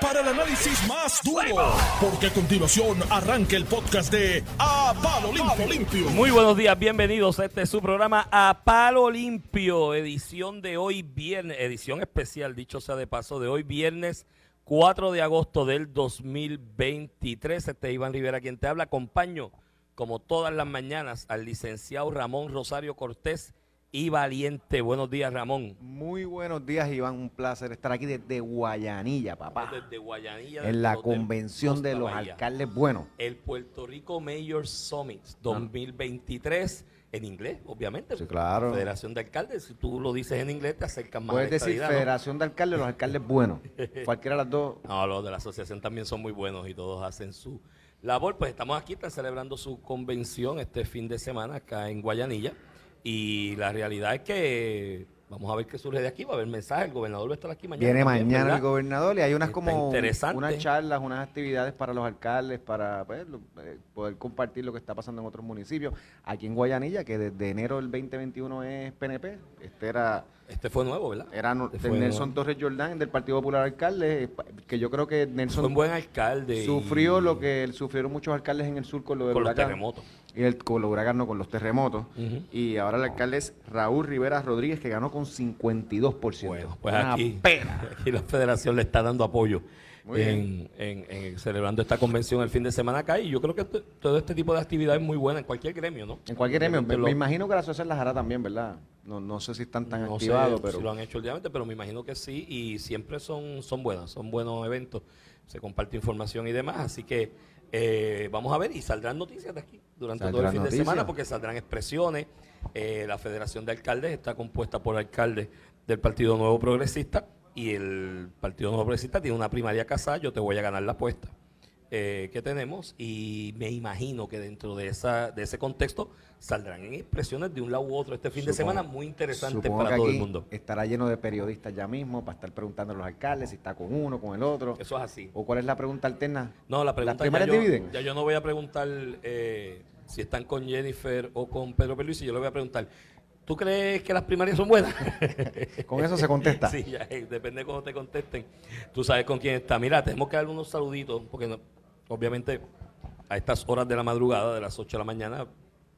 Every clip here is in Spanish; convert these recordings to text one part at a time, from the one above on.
para el análisis más duro, porque a continuación arranca el podcast de A Palo Limpio. Muy buenos días, bienvenidos a este su programa A Palo Limpio, edición de hoy viernes, edición especial, dicho sea de paso, de hoy viernes 4 de agosto del 2023. Este es Iván Rivera quien te habla, acompaño como todas las mañanas al licenciado Ramón Rosario Cortés y Valiente. Buenos días, Ramón. Muy buenos días, Iván. Un placer estar aquí desde Guayanilla, papá. Desde Guayanilla. En la convención de los Bahía. alcaldes buenos. El Puerto Rico Mayor Summit 2023, en inglés, obviamente. Sí, claro. Federación de Alcaldes, si tú lo dices en inglés, te acercas más Puedes a la decir. Federación de Alcaldes, los alcaldes buenos. Cualquiera de las dos. No, los de la asociación también son muy buenos y todos hacen su labor. Pues estamos aquí, están celebrando su convención este fin de semana acá en Guayanilla. Y la realidad es que vamos a ver qué surge de aquí. Va a haber mensaje, el gobernador va a estar aquí mañana. Viene también, mañana ¿verdad? el gobernador y hay unas Está como unas charlas, unas actividades para los alcaldes, para pues, eh, poder compartir lo que está pasando en otros municipios. Aquí en Guayanilla, que desde enero del 2021 es PNP. Este era, Este fue nuevo, ¿verdad? era no- Este fue Nelson nuevo. Torres Jordán, del Partido Popular Alcalde, eh, que yo creo que Fue Nelson un buen alcalde. y- sufrió lo que sufrieron muchos alcaldes en el sur con lo del con los terremotos. Y el, con los huracanes, no, con los terremotos. Y ahora el alcalde es Raúl Rivera Rodríguez, que ganó con 52%. Bueno, pues Una aquí, pena. aquí la federación le está dando apoyo en, en- en celebrando esta convención el fin de semana acá y yo creo que todo este tipo de actividad es muy buena en cualquier gremio, ¿no? En cualquier gremio. Me, me imagino que la asociación las hará también, ¿verdad? No, no sé si están tan no sé activados, si pero... lo han hecho últimamente, pero me imagino que sí y siempre son, son buenas, son buenos eventos, se comparte información y demás, así que eh, vamos a ver y saldrán noticias de aquí durante todo el fin noticias. de semana porque saldrán expresiones, eh, la Federación de Alcaldes está compuesta por alcaldes del Partido Nuevo Progresista y el Partido Nuevo Progresista tiene una primaria casada, yo te voy a ganar la apuesta eh, que tenemos y me imagino que dentro de esa de ese contexto saldrán expresiones de un lado u otro este fin de semana muy interesante Supongo para que todo el mundo. estará lleno de periodistas ya mismo para estar preguntando a los alcaldes si está con uno, con el otro. Eso es así. ¿O cuál es la pregunta alterna? No, la pregunta ¿Las ya, yo, dividen? ya yo no voy a preguntar eh, si están con Jennifer o con Pedro Pierluisi, yo le voy a preguntar, ¿tú crees que las primarias son buenas? Con eso se contesta. sí, ya, eh, depende de cómo te contesten. Tú sabes con quién está. Mira, tenemos que darle unos saluditos, porque no- obviamente a estas horas de la madrugada, de las 8 de la mañana,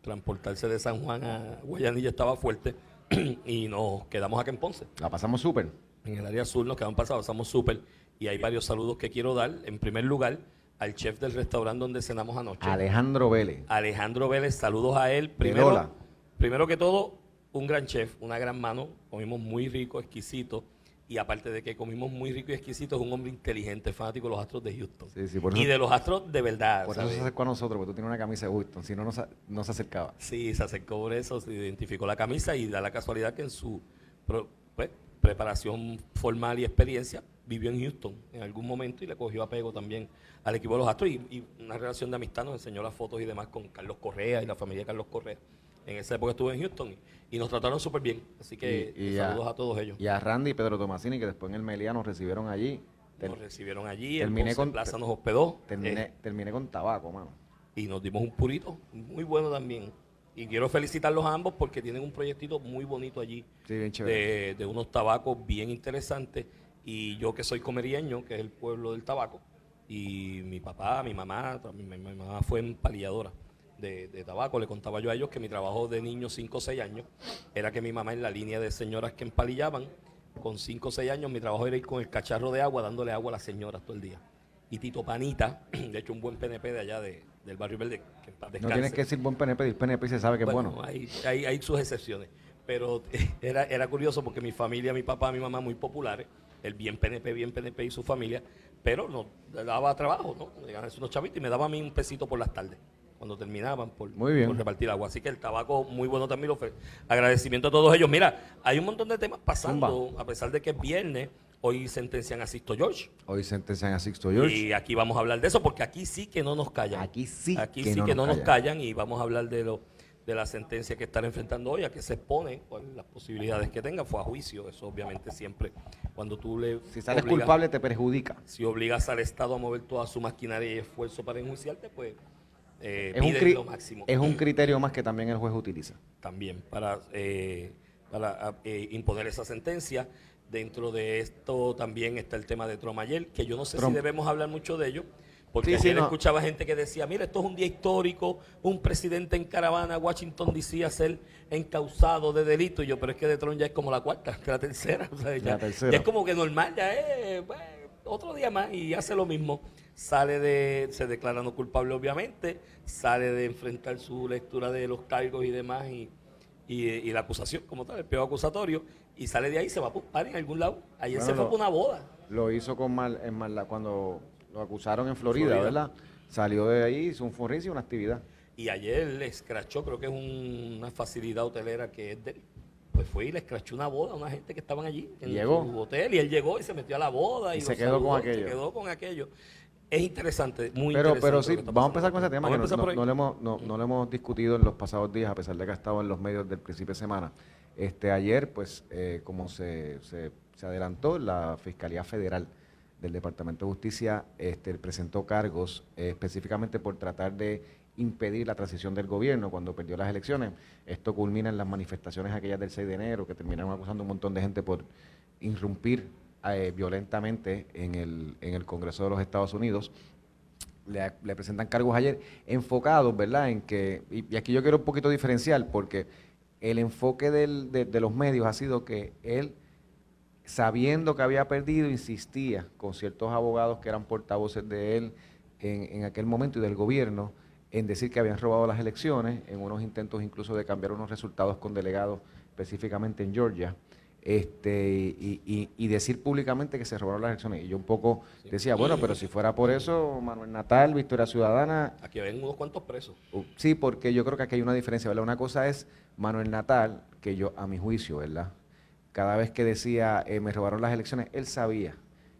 transportarse de San Juan a Guayanilla estaba fuerte y nos quedamos acá en Ponce. La pasamos súper. En el área sur nos quedamos pasados, estamos súper. Y hay varios saludos que quiero dar. En primer lugar, al chef del restaurante donde cenamos anoche. Alejandro Vélez. Alejandro Vélez, saludos a él. Primero, primero que todo, un gran chef, una gran mano. Comimos muy rico, exquisito. Y aparte de que comimos muy rico y exquisito, es un hombre inteligente, fanático de los Astros de Houston. Sí, sí, por y eso- de los Astros de verdad. Por eso se acercó a nosotros, porque tú tienes una camisa de Houston. Si no, no se, no se acercaba. Sí, se acercó por eso, se identificó la camisa y da la casualidad que en su pues, preparación formal y experiencia vivió en Houston en algún momento y le cogió apego también al equipo de los Astros y, y una relación de amistad nos enseñó las fotos y demás con Carlos Correa y la familia de Carlos Correa. En esa época estuve en Houston y, nos trataron súper bien, así que Y- y saludos a- a, todos ellos. Y a Randy y Pedro Tomasini, que después en el Meliá nos recibieron allí. Ter- Nos recibieron allí, terminé el con- Plaza nos hospedó terminé, eh, terminé con tabaco, mano. y nos dimos un purito muy bueno también. Y quiero felicitarlos a ambos porque tienen un proyectito muy bonito allí Sí, bien chévere. de, de unos tabacos bien interesantes. Y yo que soy comerieño, que es el pueblo del tabaco, y mi papá, mi mamá, mi- mi mamá fue empalilladora de, de tabaco. Le contaba yo a ellos que mi trabajo de niño, 5 o 6 años, era que mi mamá en la línea de señoras que empalillaban, con 5 o 6 años, mi trabajo era ir con el cacharro de agua dándole agua a las señoras todo el día. Y Tito Panita, de hecho un buen PNP de allá de- del barrio verde, que en paz No tienes que decir buen PNP, el PNP se sabe que es bueno. Hay, hay, hay sus excepciones. Pero era, era curioso porque mi familia, mi papá, mi mamá, muy populares, el bien PNP, bien PNP y su familia, pero no daba trabajo, ¿no? Le unos chavitos y me daba a mí un pesito por las tardes, cuando terminaban por, Muy bien. por repartir agua. Así que el tabaco muy bueno también lo ofrece. Agradecimiento a todos ellos. Mira, hay un montón de temas pasando, a pesar de que es viernes, hoy sentencian a Sisto George. Hoy sentencian a Sixto George. Y aquí vamos a hablar de eso porque aquí sí que no nos callan. Aquí sí Aquí que sí no que nos no nos callan. callan y vamos a hablar de lo de la sentencia que están enfrentando hoy, a que se expone, cuáles las posibilidades que tenga. Fue a juicio, eso obviamente siempre cuando tú le si sales obligas- culpable te perjudica. si obligas al Estado a mover toda su maquinaria y esfuerzo para enjuiciarte, pues eh, Es un, piden lo máximo es un criterio más que también el juez utiliza. también para, eh, para ah, eh, imponer esa sentencia Dentro de esto también está el tema de Trump ayer, que yo no sé Trump. si debemos hablar mucho de ello, porque Sí, sí, ayer no. escuchaba gente que decía, mira, esto es un día histórico, un presidente en caravana a Washington D.C. a ser encausado de delito, y yo, pero es que de Trump ya es como la cuarta, la tercera, o sea, ya, La tercera. ya es como que normal, ya es pues, otro día más y hace lo mismo. Sale de, se declara no culpable obviamente, sale de enfrentar su lectura de los cargos y demás y, y, y la acusación como tal, el peo acusatorio, y sale de ahí se va a par en algún lado. Ayer Bueno, se fue lo- una boda. Lo hizo con mal, en cuando lo acusaron en Florida, Florida. ¿verdad? Salió de ahí, hizo un funricio y una actividad. Y ayer le escrachó, creo que es un- una facilidad hotelera que es de él. Pues fue y le escrachó una boda a una gente que estaban allí en ¿Y llegó? su hotel y él llegó y se metió a la boda y, Y se quedó con aquello. Se quedó con aquello. Es interesante, muy Pero, interesante. pero sí, vamos a empezar con ese tema que no, lo hemos, no, no lo hemos discutido en los pasados días, a pesar de que ha estado en los medios del principio de semana. Este, ayer, pues, eh, como se, se, se adelantó, la Fiscalía Federal del Departamento de Justicia este, presentó cargos eh, específicamente por tratar de impedir la transición del gobierno cuando perdió las elecciones. Esto culmina en las manifestaciones aquellas del 6 de enero, que terminaron acusando a un montón de gente por irrumpir eh, violentamente en el, en el Congreso de los Estados Unidos le, presentan cargos ayer enfocados, ¿verdad? En que, y, y aquí yo quiero un poquito diferenciar, porque el enfoque del- de, de los medios ha sido que él, sabiendo que había perdido, insistía con ciertos abogados que eran portavoces de él en, en aquel momento y del gobierno, en decir que habían robado las elecciones, en unos intentos incluso de cambiar unos resultados con delegados, específicamente en Georgia este y, y- y decir públicamente que se robaron las elecciones. Y yo un poco decía, bueno, pero si fuera por eso, Manuel Natal, Victoria Ciudadana, Aquí ven unos cuantos presos. uh, sí, porque yo creo que aquí hay una diferencia, ¿verdad? Una cosa es Manuel Natal, que yo, a mi juicio, ¿verdad? Cada vez que decía, eh, me robaron las elecciones, él sabía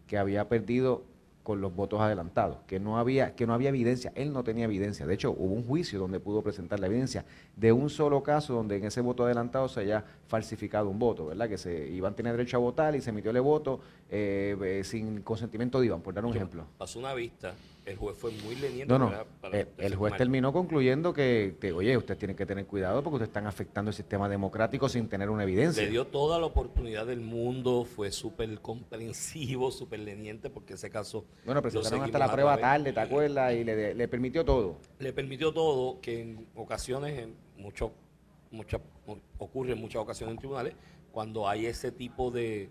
que había perdido con los votos adelantados, que no había que no había evidencia, él no tenía evidencia. De hecho, hubo un juicio donde pudo presentar la evidencia de un solo caso donde en ese voto adelantado se haya falsificado un voto, ¿verdad? Que se iban a tener derecho a votar y se emitió el voto eh, eh, sin consentimiento de Iván, por dar un Yo- ejemplo. Pasó una vista, el juez fue muy leniente. No, no. para- para eh, el juez terminó concluyendo que, que, oye, usted tiene que tener cuidado porque ustedes están afectando el sistema democrático sin tener una evidencia. Le dio toda la oportunidad del mundo, fue súper comprensivo, súper leniente, porque ese caso Bueno, presentaron hasta la prueba tarde, ¿te acuerdas? Y le, le permitió todo. le permitió todo, que en ocasiones, en mucho, mucha- ocurre en muchas ocasiones en tribunales, cuando hay ese tipo de,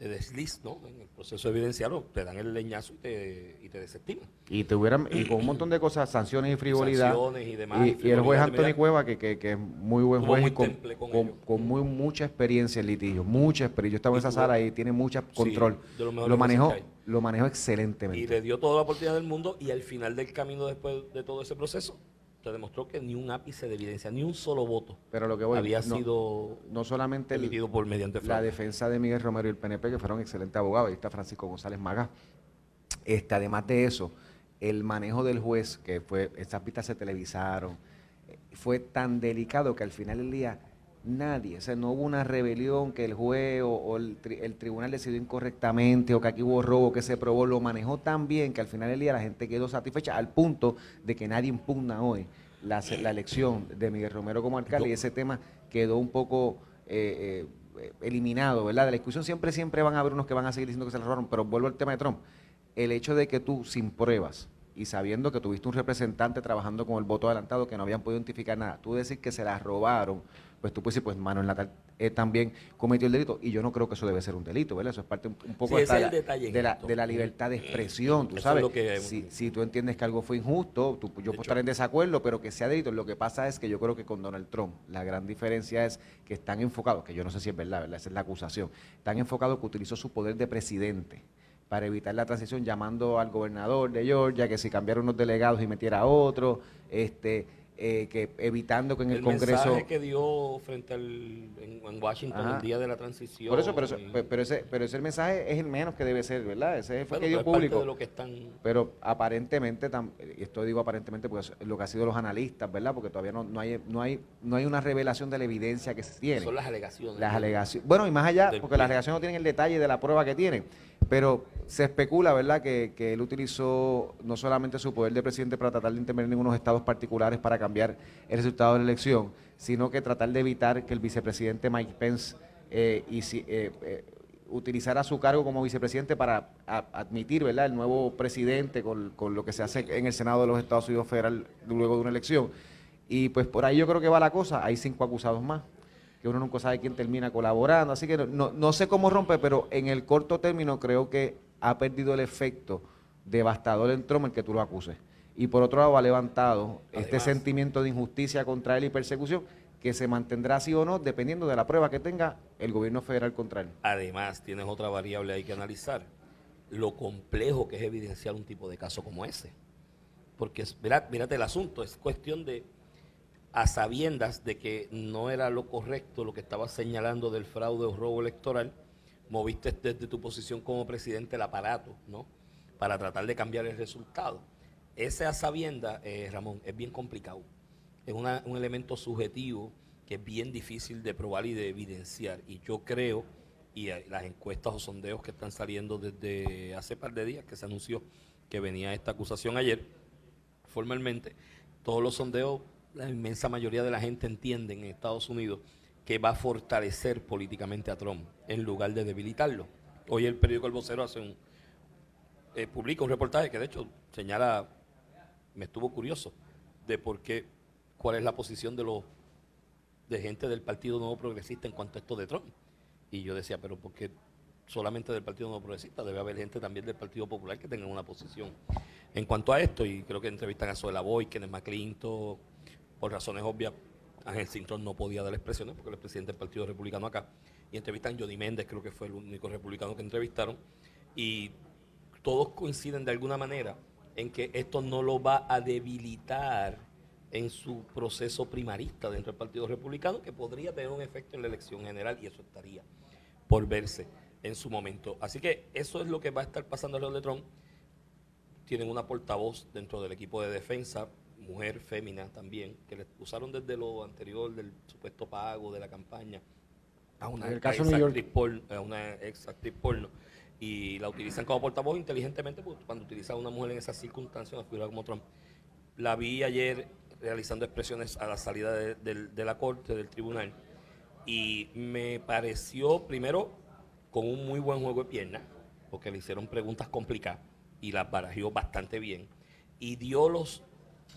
de desliz, ¿no? En el proceso evidenciario, te dan el leñazo y te, y te desestiman. Y tuvieran, y con un montón de cosas, sanciones y frivolidad. Sanciones y demás, Y, y y el juez Anthony. Cueva, que, que, que es muy buen juez muy y con, con con, muy mucha experiencia en litigio, mucha experiencia. Yo estaba en Y esa sala y tiene mucho control. de lo manejó, lo manejó Y excelentemente. le dio toda la oportunidad del mundo y al final del camino después de todo ese proceso, se demostró que ni un ápice de evidencia, ni un solo voto Pero lo que voy, había no, sido no solamente el- emitido por mediante la fraude. defensa de Miguel Romero y el PNP, que fueron excelentes abogados, ahí está Francisco González Magá. Este, además de eso, el manejo del juez, que fue, esas vistas se televisaron, eh, fue tan delicado que al final del día nadie, o sea, no hubo una rebelión que el juez o, o el, tri- el tribunal decidió incorrectamente o que aquí hubo robo que se probó, lo manejó tan bien que al final del día la gente quedó satisfecha al punto de que nadie impugna hoy la elección de Miguel Romero como alcalde y ese tema quedó un poco eh, eh, eliminado, ¿verdad? De la discusión siempre, siempre van a haber unos que van a seguir diciendo que se la robaron, pero vuelvo al tema de Trump. El hecho de que tú, sin pruebas, y sabiendo que tuviste un representante trabajando con el voto adelantado que no habían podido identificar nada, tú decir que se la robaron, pues tú puedes decir, pues Manuel Natal eh, también cometió el delito, y yo no creo que eso debe ser un delito, ¿verdad? Eso es parte un, un poco Sí, hasta la- en de, la, de la libertad de expresión, tú Eso sabes. lo que- si, si tú entiendes que algo fue injusto, tú- yo puedo hecho- estar en desacuerdo, pero que sea delito. Lo que pasa es que yo creo que con Donald Trump la gran diferencia es que están enfocados, que yo no sé si es verdad, ¿verdad? Esa es la acusación, están enfocados que utilizó su poder de presidente para evitar la transición llamando al gobernador de Georgia que si cambiara unos delegados y metiera a otro, este, eh, que evitando que en el, el Congreso... mensaje que dio frente al en, en Washington Ajá. el día de la transición. Por eso, pero, eso- y- pe- pero, ese, pero ese mensaje es el menos que debe ser, ¿verdad? Ese fue bueno, el que dio público. de lo que están Pero aparentemente, tam- y esto digo aparentemente porque es lo que ha sido los analistas, ¿verdad? Porque todavía no, no, hay, no, hay, no hay una revelación de la evidencia que se tiene. son las alegaciones. Las alegaciones. Bueno, y más allá, porque las alegaciones no tienen el detalle de la prueba que tienen. Pero se especula, ¿verdad?, que, que él utilizó no solamente su poder de presidente para tratar de intervenir en unos estados particulares para cambiar el resultado de la elección, sino que tratar de evitar que el vicepresidente Mike Pence eh, y si- eh, eh, utilizara su cargo como vicepresidente para admitir ¿verdad? el nuevo presidente con, con, lo que se hace en el Senado de los Estados Unidos Federal luego de una elección. Y pues por ahí yo creo que va la cosa. Hay cinco acusados más, que uno nunca sabe quién termina colaborando. Así que no, no sé cómo rompe, pero en el corto término creo que ha perdido el efecto devastador en Trump el que tú lo acuses. Y por otro lado ha levantado este sentimiento de injusticia contra él y persecución que se mantendrá así o no dependiendo de la prueba que tenga el gobierno federal contra él. Además, tienes otra variable ahí que analizar, lo complejo que es evidenciar un tipo de caso como ese. Porque, mírate el asunto, es cuestión de a sabiendas de que no era lo correcto lo que estaba señalando del fraude o robo electoral, moviste desde tu posición como presidente el aparato, ¿no? Para tratar de cambiar el resultado. Ese a sabiendas, eh, Ramón, es bien complicado. Es un elemento subjetivo que es bien difícil de probar y de evidenciar. Y yo creo, y las encuestas o sondeos que están saliendo desde hace par de días, que se anunció que venía esta acusación ayer, formalmente, todos los sondeos la inmensa mayoría de la gente entiende en Estados Unidos que va a fortalecer políticamente a Trump en lugar de debilitarlo. Hoy el periódico El Vocero hace un eh, publica un reportaje que de hecho señala, me estuvo curioso, de por qué, cuál es la posición de los de gente del Partido Nuevo Progresista en cuanto a esto de Trump. Y yo decía, pero ¿por qué solamente del Partido Nuevo Progresista? Debe haber gente también del Partido Popular que tenga una posición en cuanto a esto. Y creo que entrevistan a Zoela Boy, Kenneth McClinton, por razones obvias, Ángel Sinton no podía dar expresiones porque él es presidente del Partido Republicano acá. Y entrevistan Johnny Méndez, creo que fue el único republicano que entrevistaron. Y todos coinciden de alguna manera en que esto no lo va a debilitar en su proceso primarista dentro del Partido Republicano, que podría tener un efecto en la elección general y eso estaría por verse en su momento. Así que eso es lo que va a estar pasando alrededor de Trump. Tienen una portavoz dentro del equipo de defensa mujer, fémina también, que le usaron desde lo anterior del supuesto pago de la campaña a una, ex, actriz porno, a una ex actriz porno y la utilizan como portavoz inteligentemente porque cuando utilizan a una mujer en esas circunstancias, una figura como Trump. La vi ayer realizando expresiones a la salida de, la corte, del tribunal, y me pareció, primero, con un muy buen juego de piernas, porque le hicieron preguntas complicadas y las barajeó bastante bien, y dio los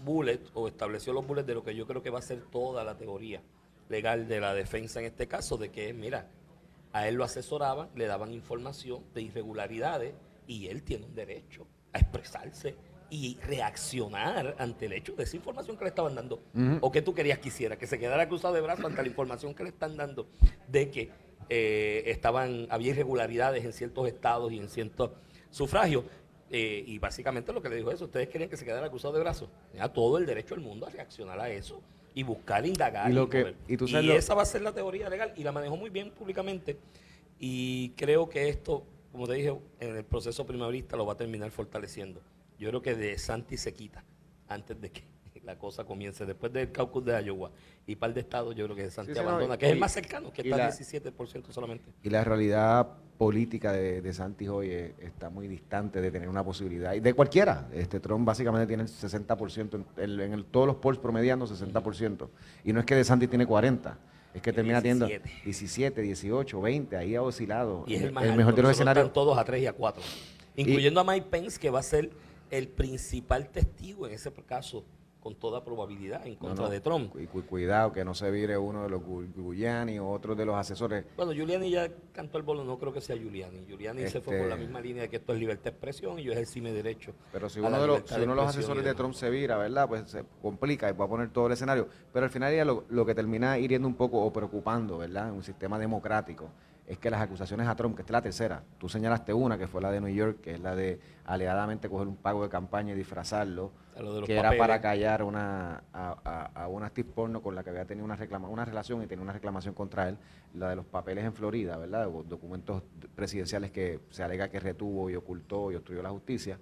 bullet o estableció los bullets de lo que yo creo que va a ser toda la teoría legal de la defensa en este caso, de que, mira, a él lo asesoraban, le daban información de irregularidades y él tiene un derecho a expresarse y reaccionar ante el hecho de esa información que le estaban dando. ¿O que tú querías que hiciera? Que se quedara cruzado de brazos ante la información que le están dando de que eh, estaban, había irregularidades en ciertos estados y en ciertos sufragios. Eh, y básicamente lo que le dijo es, ustedes querían que se quedara acusado de brazos. Tenía todo el derecho del mundo a reaccionar a eso y buscar, indagar. Y, lo que, y, esa va a ser la teoría legal y la manejó muy bien públicamente. Y creo que esto, como te dije, en el proceso primarista lo va a terminar fortaleciendo. Yo creo que de Santi se quita antes de que la cosa comience. Después del caucus de Iowa y par de estados, yo creo que Santi abandona, que es el más cercano, que está al 17% solamente. Y la realidad política de, de Santi hoy está muy distante de tener una posibilidad. Y de cualquiera. Este Trump básicamente tiene el 60%, en, en todos los polls promediando 60%. Y no es que de Santi tiene 40%. Es que termina teniendo 17, 18, 20, ahí ha oscilado. Y es el, mejor de los escenarios. Están todos a 3 y a 4. Incluyendo a Mike Pence, que va a ser el principal testigo en ese caso con toda probabilidad en contra de Trump. Y cuidado que no se vire uno de los Giuliani o otro de los asesores. Bueno, Giuliani ya cantó el bolo, no creo que sea Giuliani. Giuliani se fue por la este misma línea de que esto es libertad de expresión y yo ejercime derecho. Pero si uno de los, si uno de los asesores de Trump se vira, ¿verdad? Pues se complica y va a poner todo el escenario. Pero al final ya lo, lo que termina hiriendo un poco o preocupando, ¿verdad? En un sistema democrático es que las acusaciones a Trump, que esta es la tercera, tú señalaste una, que fue la de New York, que es la de alegadamente coger un pago de campaña y disfrazarlo, que era para callar una, a, a, una actriz porno con la que había tenido una, reclama, una relación y tenía una reclamación contra él, la de los papeles en Florida, ¿verdad? Documentos presidenciales que se alega que retuvo y ocultó y obstruyó la justicia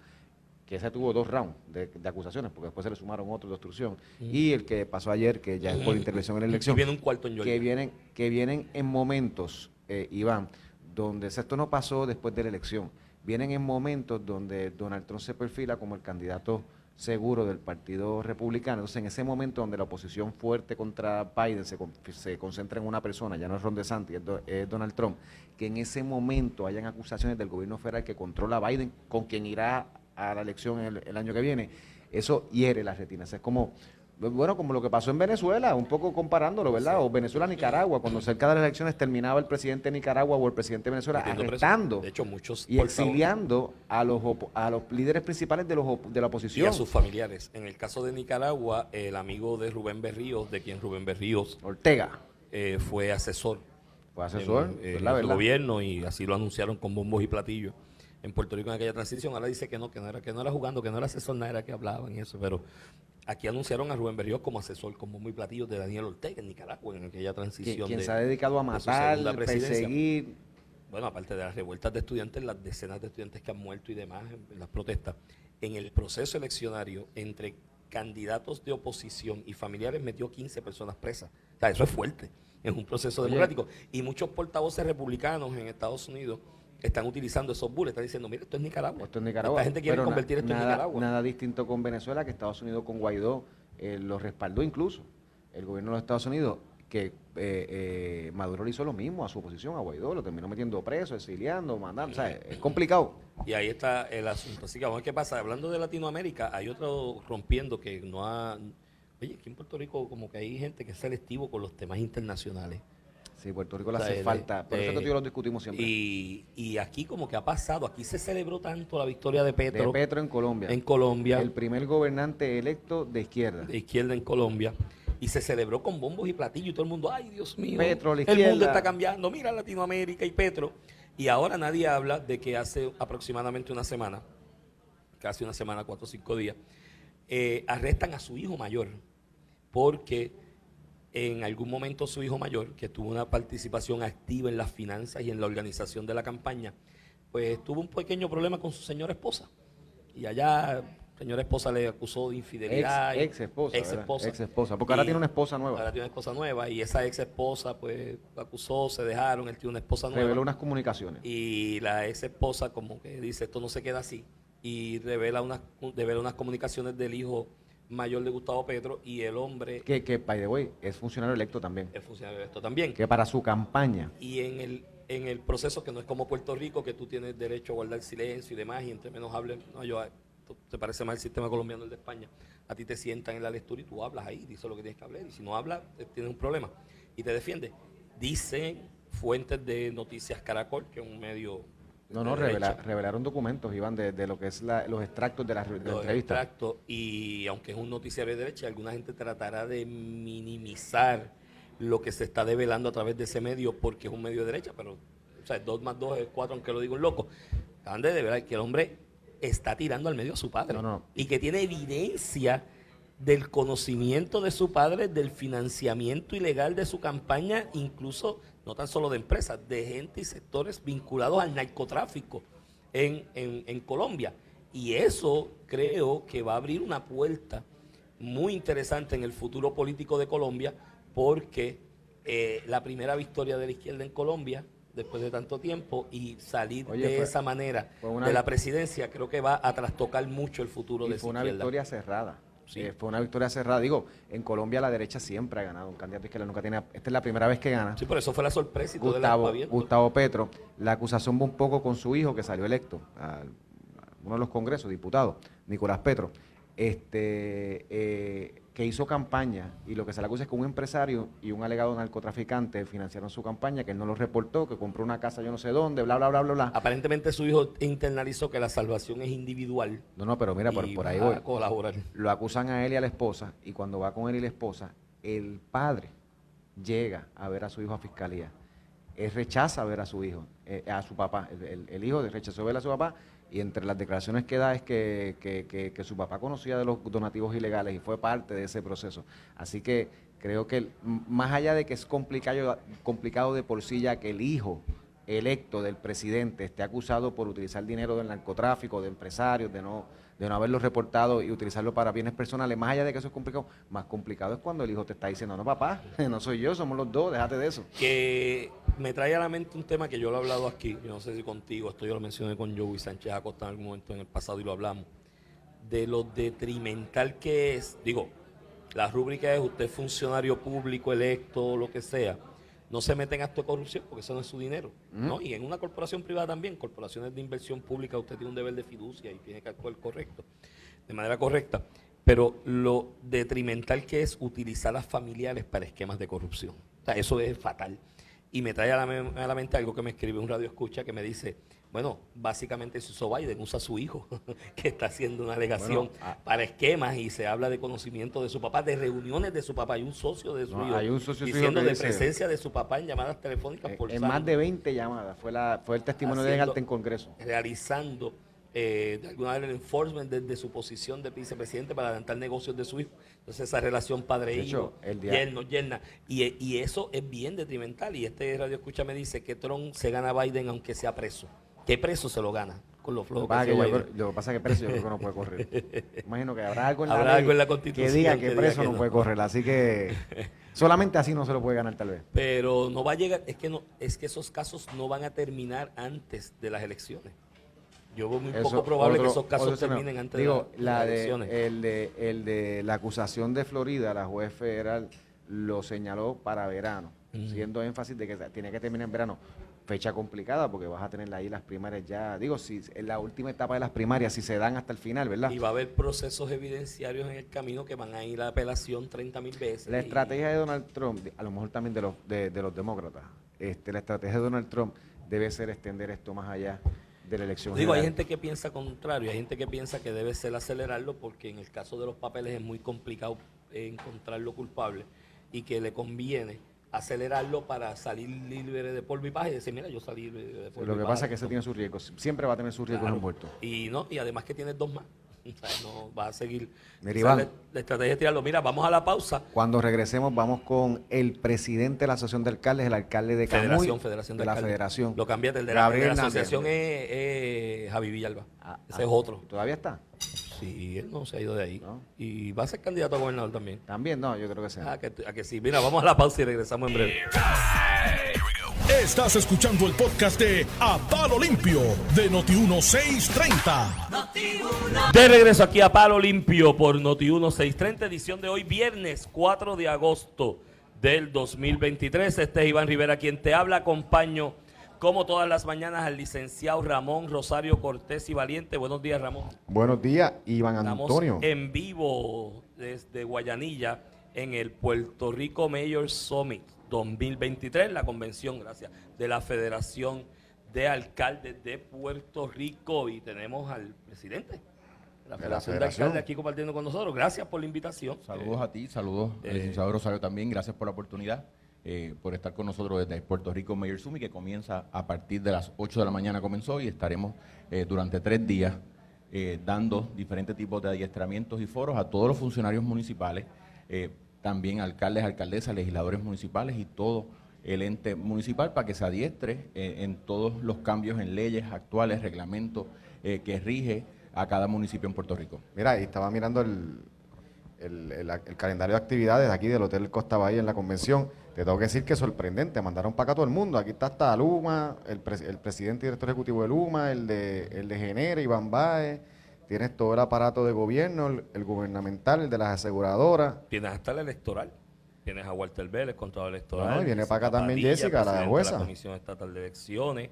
que ese tuvo dos rounds de, acusaciones, porque después se le sumaron otros de obstrucción. Y el que pasó ayer, que ya es por intervención en la elección. viene un cuarto en que vienen, que vienen en momentos eh, Iván, donde esto no pasó después de la elección. Vienen en momentos donde Donald Trump se perfila como el candidato seguro del Partido Republicano. Entonces, en ese momento donde la oposición fuerte contra Biden se, se concentra en una persona, ya no es Ron DeSantis, es, Donald Trump, que en ese momento hayan acusaciones del gobierno federal que controla a Biden, con quien irá a la elección el, el año que viene, eso hiere las retinas. Es como bueno, como lo que pasó en Venezuela, un poco comparándolo, ¿verdad? O Venezuela-Nicaragua, cuando cerca de las elecciones terminaba el presidente de Nicaragua o el presidente de Venezuela arrestando de hecho, muchos y exiliando a los, a los líderes principales de, los, de la oposición. Y a sus familiares. En el caso de Nicaragua, el amigo de Rubén Berríos, de quien Rubén Berríos... Ortega. Eh, fue asesor. Fue asesor, en, el gobierno y así lo anunciaron con bombos y platillos en Puerto Rico en aquella transición. Ahora dice que no, que no era, que no era jugando, que no era asesor, nada era que hablaban y eso, pero aquí anunciaron a Rubén Berríos como asesor, como muy platillo de Daniel Ortega en Nicaragua en aquella transición. Quien se ha dedicado a matar, perseguir. Bueno, aparte de las revueltas de estudiantes, las decenas de estudiantes que han muerto y demás en, las protestas, en el proceso eleccionario entre candidatos de oposición y familiares metió 15 personas presas. O sea, eso es fuerte. Es un proceso democrático. Y muchos portavoces republicanos en Estados Unidos están utilizando esos bullets, están diciendo, mira, esto es Nicaragua. Esto es Nicaragua. Esta gente quiere convertir esto nada, en Nicaragua. Nada distinto con Venezuela, que Estados Unidos con Guaidó eh, lo respaldó incluso. El gobierno de los Estados Unidos, que eh, eh, Maduro le hizo lo mismo a su oposición, a Guaidó, lo terminó metiendo preso, exiliando, mandando. O sea, es complicado. Y ahí está el asunto. Así que vamos a ver qué pasa. Hablando de Latinoamérica, hay otro rompiendo que no ha... Oye, aquí en Puerto Rico como que hay gente que es selectivo con los temas internacionales. Sí, Puerto Rico le hace falta. Por eso lo discutimos siempre. Y, y, aquí como que ha pasado, aquí se celebró tanto la victoria de Petro. De Petro en Colombia. En Colombia. El primer gobernante electo de izquierda. De izquierda en Colombia. Y se celebró con bombos y platillos y todo el mundo, ay Dios mío, Petro, la el mundo está cambiando, mira Latinoamérica y Petro. Y ahora nadie habla de que hace aproximadamente una semana, casi una semana, cuatro o cinco días, eh, arrestan a su hijo mayor porque en algún momento su hijo mayor, que tuvo una participación activa en las finanzas y en la organización de la campaña, pues tuvo un pequeño problema con su señora esposa. Y allá, señora esposa le acusó de infidelidad. Ex, esposa. Ex esposa. Ex esposa. Porque ahora tiene una esposa nueva. Ahora tiene una esposa nueva. Y esa ex esposa, pues, acusó, se dejaron, él tiene una esposa nueva. Reveló unas comunicaciones. Y la ex esposa, como que dice, esto no se queda así. Y revela unas, revela unas comunicaciones del hijo mayor de Gustavo Petro y el hombre... Que, que by the way, es funcionario electo también. Es funcionario electo también. Que para su campaña. Y en el, en el proceso que no es como Puerto Rico, que tú tienes derecho a guardar silencio y demás, y entre menos hables, no, yo, te parece mal el sistema colombiano el de España, a ti te sientan en la lectura y tú hablas ahí, dices lo que tienes que hablar, y si no hablas, tienes un problema. Y te defiende. Dicen fuentes de Noticias Caracol, que es un medio no, no, revelaron documentos, Iván, de, de, lo que es los extractos de la, de los entrevista. Extractos, y aunque es un noticiario de derecha, alguna gente tratará de minimizar lo que se está develando a través de ese medio porque es un medio de derecha, pero, o sea, dos más dos es cuatro, aunque lo digo un loco. Acaban de verdad que el hombre está tirando al medio a su padre y que tiene evidencia del conocimiento de su padre, del financiamiento ilegal de su campaña, incluso no tan solo de empresas, de gente y sectores vinculados al narcotráfico en, en, Colombia. Y eso creo que va a abrir una puerta muy interesante en el futuro político de Colombia, porque eh, la primera victoria de la izquierda en Colombia, después de tanto tiempo, y salir de esa manera de la presidencia, creo que va a trastocar mucho el futuro de esa fue una victoria cerrada. Sí. fue una victoria cerrada. Digo, en Colombia la derecha siempre ha ganado. Un candidato que nunca tiene. Esta es la primera vez que gana. Sí, por eso fue la sorpresa y Gustavo, Gustavo Petro. La acusación va un poco con su hijo que salió electo a uno de los congresos, diputado, Nicolás Petro. Este, eh, que hizo campaña y lo que se le acusa es que un empresario y un alegado narcotraficante financiaron su campaña, que él no lo reportó, que compró una casa yo no sé dónde, bla, bla, bla, bla, bla. Aparentemente su hijo internalizó que la salvación es individual. No, no, pero mira, por, ahí voy. colaborar. Lo acusan a él y a la esposa y cuando va con él y la esposa, el padre llega a ver a su hijo a fiscalía. Él rechaza ver a su hijo, eh, a su papá. El, el hijo rechazó ver a su papá y entre las declaraciones que da es que, que, su papá conocía de los donativos ilegales y fue parte de ese proceso. Así que creo que más allá de que es complicado, complicado de por sí ya que el hijo electo del presidente esté acusado por utilizar dinero del narcotráfico, de empresarios, de no de no haberlo reportado y utilizarlo para bienes personales, más allá de que eso es complicado, más complicado es cuando el hijo te está diciendo, no papá, no soy yo, somos los dos, déjate de eso. Que me trae a la mente un tema que yo lo he hablado aquí, yo no sé si contigo, esto yo lo mencioné con Joey Sánchez Acosta en algún momento en el pasado y lo hablamos. de lo detrimental que es, digo, la rúbrica es usted funcionario público electo, lo que sea, no se mete en acto de corrupción porque eso no es su dinero. ¿no? Y en una corporación privada también, corporaciones de inversión pública, usted tiene un deber de fiducia y tiene que actuar correcto, de manera correcta. Pero lo detrimental que es utilizar a familiares para esquemas de corrupción. O sea, eso es fatal. Y me trae a la, a la mente algo que me escribe un radio escucha que me dice, bueno, básicamente eso hizo Biden, usa a su hijo, que está haciendo una alegación ah. para esquemas y se habla de conocimiento de su papá, de reuniones de su papá. Hay un socio de su No, hijo hay un socio de su hijo diciendo de dice- presencia de su papá en llamadas telefónicas Eh, por en más de 20 llamadas. Fue, la, fue el testimonio de Galt en Congreso. realizando eh, de alguna manera el enforcement desde su posición de vicepresidente para adelantar negocios de su hijo. Entonces esa relación padre-hijo, día- yerno, yerna, y, y eso es bien detrimental. Y este radio escucha me dice que Trump se gana a Biden aunque sea preso. ¿Qué preso se lo gana? Con los Lo flojos que que yo lo que pasa es que preso yo creo que no puede correr. Imagino que habrá algo en la, Habrá ley algo en la que Constitución diga que que diga preso que no no. puede correr. Así que solamente así no se lo puede ganar tal vez. Pero no va a llegar, es que no, es que esos casos no van a terminar antes de las elecciones. Yo veo muy Eso, poco probable otro- que esos casos terminen antes Digo, de, la- de la las de, elecciones. el, de, el de la acusación de Florida, la juez federal lo señaló para verano, Ujú. siendo énfasis de que tiene que terminar en verano. Fecha complicada porque vas a tener ahí las primarias ya, digo, si en la última etapa de las primarias, si se dan hasta el final, ¿verdad? Y va a haber procesos evidenciarios en el camino que van a ir a apelación 30 mil veces. La estrategia de Donald Trump, a lo mejor también de los, de, de los demócratas, este, la estrategia de Donald Trump debe ser extender esto más allá de la elección. Digo, hay gente que piensa contrario, hay gente que piensa que debe ser acelerarlo porque en el caso de los papeles es muy complicado eh, encontrar lo culpable y que le conviene acelerarlo para salir libre de polvo y paja y decir, mira, yo salí libre de polvo Lo y que paja. pasa es que ese tiene sus riesgos, siempre va a tener sus riesgos Claro. envueltos. Y no, y además que tienes dos más. O sea, no va a seguir. Mira, la, la estrategia es tirarlo. Mira, vamos a la pausa. Cuando regresemos vamos con el presidente de la Asociación de Alcaldes, el alcalde de Camuy, Federación, Federación de de la Alcaldes. Federación. Lo cambiaste, el de la, Gabriel de la asociación es, es Javi Villalba. Ah, Ese ah, es otro. ¿Todavía está? Sí, él no se ha ido de ahí. No. Y va a ser candidato a gobernador también. También no, yo creo que sí. Ah, que, a que sí. Mira, vamos a la pausa y regresamos en breve. Estás escuchando el podcast de A Palo Limpio de Noti1630. De regreso aquí a Palo Limpio por Noti1 630, edición de hoy, viernes 4 de agosto del 2023. Este es Iván Rivera quien te habla. Acompaño, como todas las mañanas, al licenciado Ramón Rosario Cortés y Valiente. Buenos días, Ramón. Buenos días, Iván Estamos Antonio. en vivo desde Guayanilla en el Puerto Rico Mayor Summit 2023, la convención, gracias, de la Federación de Alcaldes de Puerto Rico. Y tenemos al presidente de la De la Federación de. Alcaldes aquí compartiendo con nosotros. Gracias por la invitación. Saludos a ti, saludos al eh, licenciado Rosario también. Gracias por la oportunidad, eh, por estar con nosotros desde Puerto Rico Mayor Summit, que comienza a partir de las 8 de la mañana comenzó y estaremos eh, durante tres días eh, dando diferentes tipos de adiestramientos y foros a todos los funcionarios municipales, también alcaldes, alcaldesas, legisladores municipales y todo el ente municipal para que se adiestre eh, en todos los cambios en leyes actuales, reglamentos eh, que rige a cada municipio en Puerto Rico. Mira, y estaba mirando el, el- calendario de actividades aquí del Hotel Costa Bahía en la convención. Te tengo que decir que es sorprendente, mandaron para acá todo el mundo. Aquí está hasta Luma, el, pres- el presidente y director ejecutivo de Luma, el de, el de Genera, Iván Baez. Tienes todo el aparato de gobierno, el, el gubernamental, el de las aseguradoras. Tienes hasta el electoral. Tienes a Walter Vélez, contador electoral. Ah, y viene para acá también Padilla, Jessica, la presidente de jueza. la Comisión Estatal de Elecciones.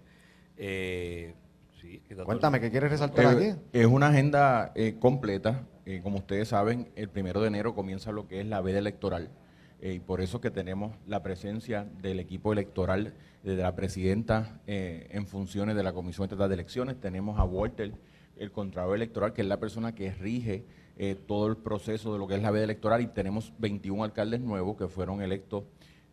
Eh, sí, Cuéntame, ¿qué quieres resaltar Eh, aquí? Es una agenda eh, completa. Eh, como ustedes saben, el primero de enero comienza lo que es la veda electoral. eh, y por eso que tenemos la presencia del equipo electoral, de la presidenta eh, en funciones de la Comisión Estatal de Elecciones. Tenemos a Walter, el Contralor Electoral, que es la persona que rige eh, todo el proceso de lo que es la veda electoral. Y tenemos 21 alcaldes nuevos que fueron electos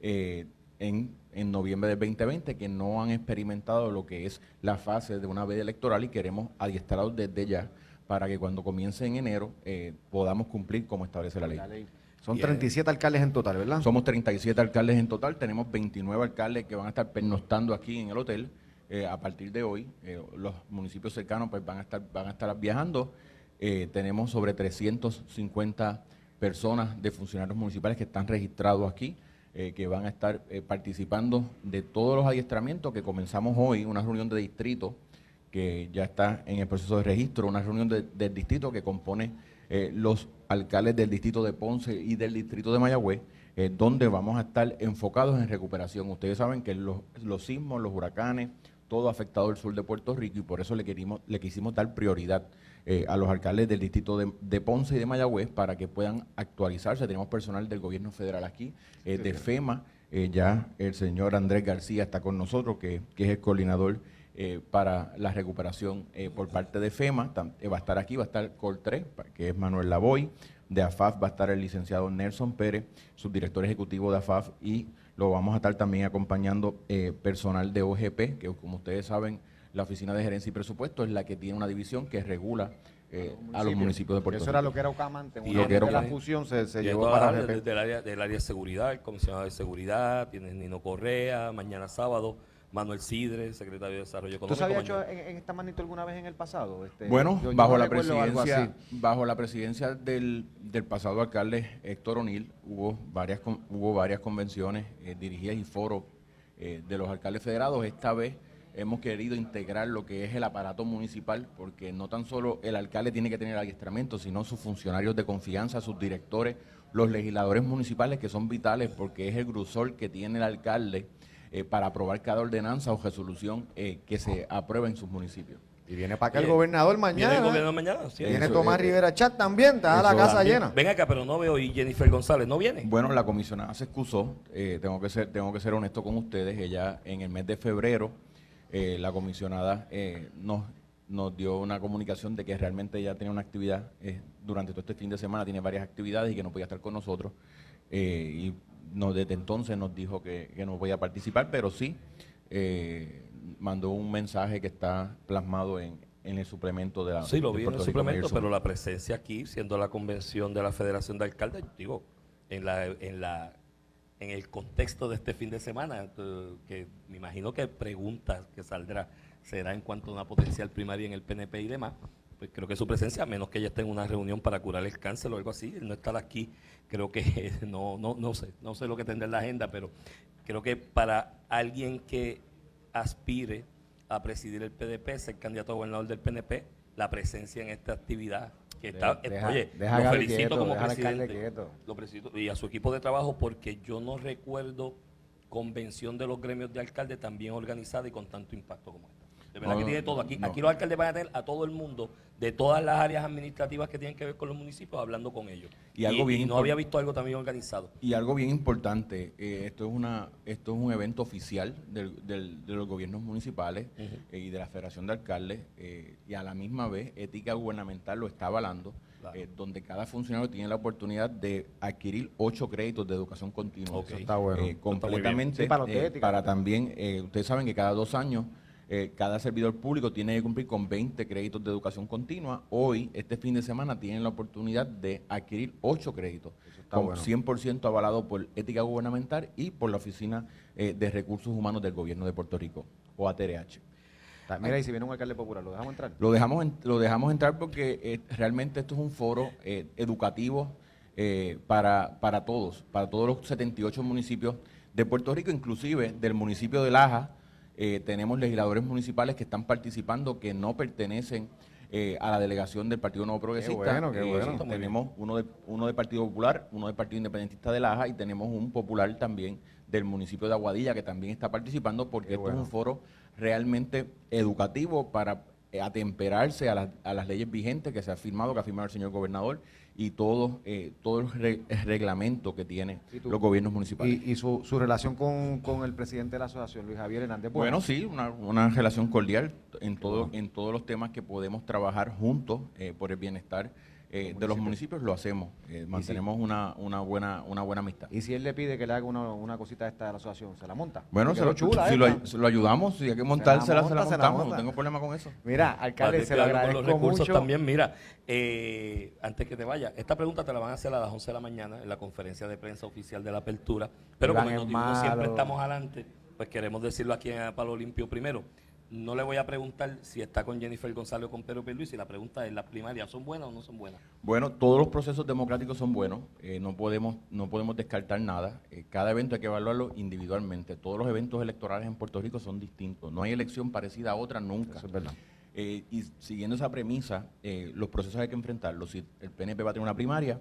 eh, en, en noviembre del 2020 que no han experimentado lo que es la fase de una veda electoral y queremos adiestrarlos desde ya para que cuando comience en enero eh, podamos cumplir como establece la ley. Son Bien. 37 alcaldes en total, ¿verdad? Somos 37 alcaldes en total, tenemos 29 alcaldes que van a estar pernoctando aquí en el hotel eh, a partir de hoy. Eh, los municipios cercanos pues van a estar, van a estar viajando. Eh, tenemos sobre 350 personas de funcionarios municipales que están registrados aquí, que van a estar participando de todos los adiestramientos que comenzamos hoy, una reunión de distrito que ya está en el proceso de registro, una reunión del distrito que compone los alcaldes del distrito de Ponce y del distrito de Mayagüez, donde vamos a estar enfocados en recuperación. Ustedes saben que los, los sismos, los huracanes, todo afectado el sur de Puerto Rico y por eso le, querimos, le quisimos dar prioridad eh, a los alcaldes del distrito de, Ponce y de Mayagüez para que puedan actualizarse. Tenemos personal del gobierno federal aquí, de FEMA, ya el señor Andrés García está con nosotros, que, que es el coordinador eh, para la recuperación eh, por parte de FEMA. Eh, va a estar aquí, va a estar Col 3, que es Manuel Lavoy. De AFAF va a estar el licenciado Nelson Pérez, subdirector ejecutivo de AFAF, y lo vamos a estar también acompañando personal de OGP, que como ustedes saben, la Oficina de Gerencia y Presupuesto es la que tiene una división que regula a los municipios de Puerto Rico. Eso era lo que era Ocamante. Una que la fusión se, se llevó para del, del, área, del área de seguridad, el comisionado de seguridad, tiene Nino Correa, mañana sábado Manuel Sidre, secretario de Desarrollo Económico. ¿Tú se había hecho en, esta magnitud alguna vez en el pasado? Este, bueno, bajo, la presidencia, bajo la presidencia del, pasado alcalde Héctor O'Neill hubo varias, hubo varias convenciones eh, dirigidas y foros eh, de los alcaldes federados. Esta vez hemos querido integrar lo que es el aparato municipal, porque no tan solo el alcalde tiene que tener adiestramiento, sino sus funcionarios de confianza, sus directores, los legisladores municipales que son vitales porque es el grusor que tiene el alcalde eh, para aprobar cada ordenanza o resolución eh, que se aprueba en sus municipios. Y viene para acá el gobernador mañana. Viene el gobernador mañana. viene Tomás Rivera Chat también, está la casa llena. Ven acá, pero no veo y Jennifer González, ¿no viene? Bueno, la comisionada se excusó, eh, tengo, que ser, tengo que ser honesto con ustedes, ella en el mes de febrero, la comisionada nos, nos dio una comunicación de que realmente ella tenía una actividad durante todo este fin de semana, tiene varias actividades y que no podía estar con nosotros. y no, desde entonces nos dijo que, no voy a participar, pero sí eh, mandó un mensaje que está plasmado en, el suplemento de la Sí, lo vi en el suplemento, pero la presencia aquí, siendo la convención de la Federación de Alcaldes, digo, en la, en la en el contexto de este fin de semana, que me imagino que preguntas que saldrá será en cuanto a una potencial primaria en el PNP y demás, pues creo que su presencia, a menos que ella esté en una reunión para curar el cáncer o algo así, no estar aquí, creo que no, no, no sé, no sé lo que tendrá en la agenda, pero creo que para alguien que aspire a presidir el PDP, ser candidato a gobernador del PNP, la presencia en esta actividad que está, eh, oye, lo felicito como presidente, lo felicito, y a su equipo de trabajo porque yo no recuerdo convención de los gremios de alcalde tan bien organizada y con tanto impacto como esta. De verdad que tiene todo. Aquí, aquí los alcaldes van a tener a todo el mundo de todas las áreas administrativas que tienen que ver con los municipios hablando con ellos. Y, algo bien no había visto algo también organizado. Y algo bien importante, eh, esto es una esto es un evento oficial del, de los gobiernos municipales eh, y de la Federación de Alcaldes eh, y a la misma vez Ética Gubernamental lo está avalando. donde cada funcionario tiene la oportunidad de adquirir ocho créditos de educación continua. Eso está bueno. completamente para, para, también, ustedes saben que cada dos años eh, cada servidor público tiene que cumplir con 20 créditos de educación continua. Hoy, este fin de semana, tienen la oportunidad de adquirir 8 créditos, con 100% avalado por Ética Gubernamental y por la Oficina eh, de Recursos Humanos del Gobierno de Puerto Rico, o ATRH. Mira, y si viene un alcalde popular, ¿lo dejamos entrar? Lo dejamos, lo dejamos entrar porque eh, realmente esto es un foro educativo para, para todos, para todos los 78 municipios de Puerto Rico, inclusive del municipio de Laja, eh, tenemos legisladores municipales que están participando que no pertenecen eh, a la delegación del Partido Nuevo Progresista. Eh, tenemos uno, de, uno del Partido Popular, uno del Partido Independentista de Laja y tenemos un popular también del municipio de Aguadilla que también está participando porque esto es un foro realmente educativo para atemperarse a, a, las leyes vigentes que se ha firmado, que ha firmado el señor gobernador y todo, eh, todo el, reglamento que tienen los gobiernos municipales. ¿Y, su, su, relación con, con, el presidente de la asociación, Luis Javier Hernández? Bueno, sí, una, una, relación cordial en, todo, en todos los temas que podemos trabajar juntos eh, por el bienestar eh, de los municipios lo hacemos, eh, mantenemos una, una, buena una buena amistad. ¿Y si él le pide que le haga una, una cosita esta de la asociación, se la monta? Bueno, se lo, chula, si lo, ayudamos, si hay que montársela, se la, montamos, no tengo problema con eso. Mira, alcalde, se lo agradezco los recursos también, mira, eh, antes que te vaya, esta pregunta te la van a hacer a las 11 de la mañana en la conferencia de prensa oficial de la apertura, pero como nosotros siempre estamos adelante, pues queremos decirlo aquí en Palo Limpio primero no le voy a preguntar si está con Jennifer González o con Pedro y La pregunta es, ¿las primarias son buenas o no son buenas? Bueno, todos los procesos democráticos son buenos. Eh, no, podemos, no podemos descartar nada. Eh, cada evento hay que evaluarlo individualmente. Todos los eventos electorales en Puerto Rico son distintos. No hay elección parecida a otra nunca. Eso es verdad. Eh, y siguiendo esa premisa, eh, los procesos hay que enfrentarlos. Si el PNP va a tener una primaria,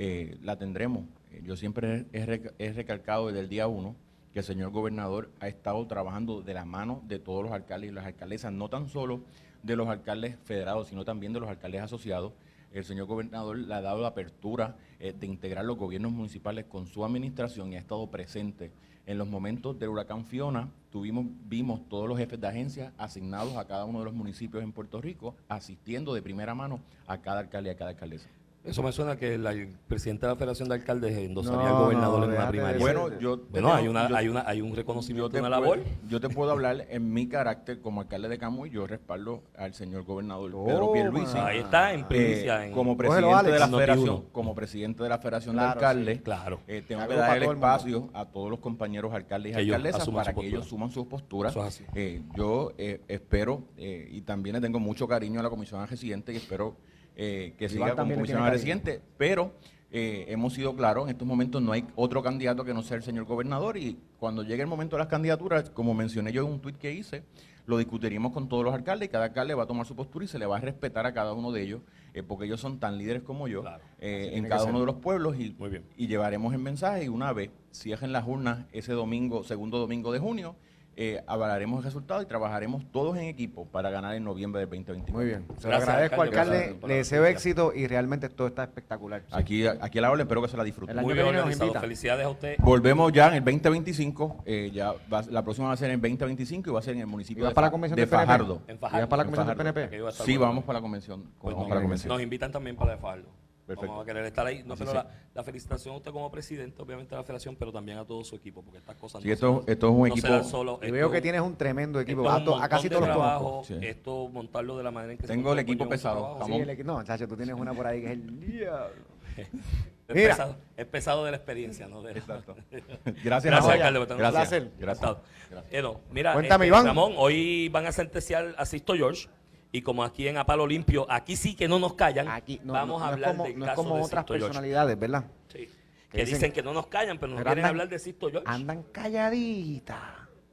eh, la tendremos. Eh, yo siempre he recalcado desde el día uno que el señor gobernador ha estado trabajando de la mano de todos los alcaldes y las alcaldesas, no tan solo de los alcaldes federados, sino también de los alcaldes asociados. El señor gobernador le ha dado la apertura eh, de integrar los gobiernos municipales con su administración y ha estado presente. En los momentos del huracán Fiona, tuvimos, vimos todos los jefes de agencia asignados a cada uno de los municipios en Puerto Rico, asistiendo de primera mano a cada alcalde y a cada alcaldesa. Eso me suena que la- el presidente de la Federación de Alcaldes endosaría No, al gobernador no, en una primaria. de Bueno, yo Bueno, hay, una, yo- hay, una, hay un reconocimiento, te, una puedo, labor. yo te puedo hablar en mi carácter como alcalde de Camuy, yo respaldo al señor gobernador Pedro Toma. Pierluisi. Ahí está, en Eh, primicia. en- como presidente Alex. de la federación, como presidente de la federación Claro, de alcaldes, Claro. eh, tengo Algo que dar el espacio a todos los compañeros alcaldes y alcaldesas para que ellos suman sus posturas. Eso es así. Eh, yo eh, espero eh, y también le tengo mucho cariño a la comisión residente y espero eh, que siga como tiene residente, pero eh, hemos sido claros, en estos momentos no hay otro candidato que no sea el señor gobernador y cuando llegue el momento de las candidaturas, como mencioné yo en un tuit que hice, lo discutiremos con todos los alcaldes y cada alcalde va a tomar su postura y se le va a respetar a cada uno de ellos, eh, porque ellos son tan líderes como yo Claro. eh, en cada uno de los pueblos y, Muy bien. y llevaremos el mensaje y una vez cierren las urnas ese domingo, segundo domingo de junio, eh, avalaremos el resultado y trabajaremos todos en equipo para ganar en noviembre del 2024. Muy bien. Se lo agradezco, alcalde, Le la deseo éxito y realmente todo está espectacular. Aquí, aquí a la hora espero que se la disfruten. Muy bien organizado. Felicidades a usted. Volvemos ya en el 2025, eh, ya va- la próxima va a ser en el 2025 y va a ser en el ¿Y municipio de, para la convención de PNP? Fajardo. En ¿Y Fajardo. vas para la En convención del. PNP? Sí, vamos para la convención. Pues vamos nos, para la convención. nos invitan también para de Fajardo. Perfecto. Vamos a querer estar ahí. No sea. la, la felicitación a usted como presidente, obviamente, de la federación, pero también a todo su equipo, porque estas cosas Sí, no esto- se esto es un no equipo- solo. Esto- veo que tienes un tremendo equipo. esto es A, un a casi de todos los trabajo. Sí. Esto montarlo de la manera en que se Tengo el equipo pesado. Sí, el no, chacho, tú tienes una por ahí que es el diablo. Es Mira. pesado, es pesado de la experiencia, ¿no? De- Exacto. Gracias, Gracias, Ramón. alcalde. Gracias. Gracias. Gracias. Eh, no, mira, Cuéntame, este, Iván. Ramón, hoy van a sentenciar a Sisto George. Y como aquí en Apalo Limpio, aquí sí que no nos callan, Aquí no, vamos no- a no hablar es como, del no caso como de otras personalidades, ¿verdad? Sí. que dicen- dicen que no nos callan, pero no pero quieren andan- hablar de Sisto George. Andan calladitas.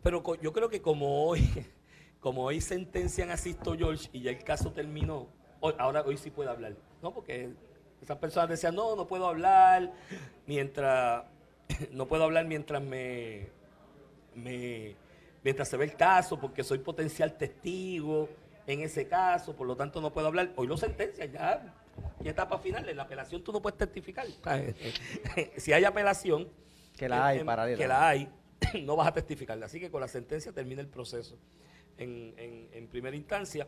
Pero yo creo que como hoy, como hoy sentencian a Sisto George y ya el caso terminó, hoy- ahora hoy sí puede hablar, ¿no? Porque esas personas decían, no, no puedo hablar mientras, no puedo hablar mientras me, me, mientras se ve el caso, porque soy potencial testigo en ese caso, por lo tanto no puedo hablar. Hoy lo sentencian ya, ya etapa final, en la apelación tú no puedes testificar. si hay apelación, Que la hay, eh, paralela. Que la hay, no vas a testificar. Así que con la sentencia termina el proceso. En, en- en primera instancia,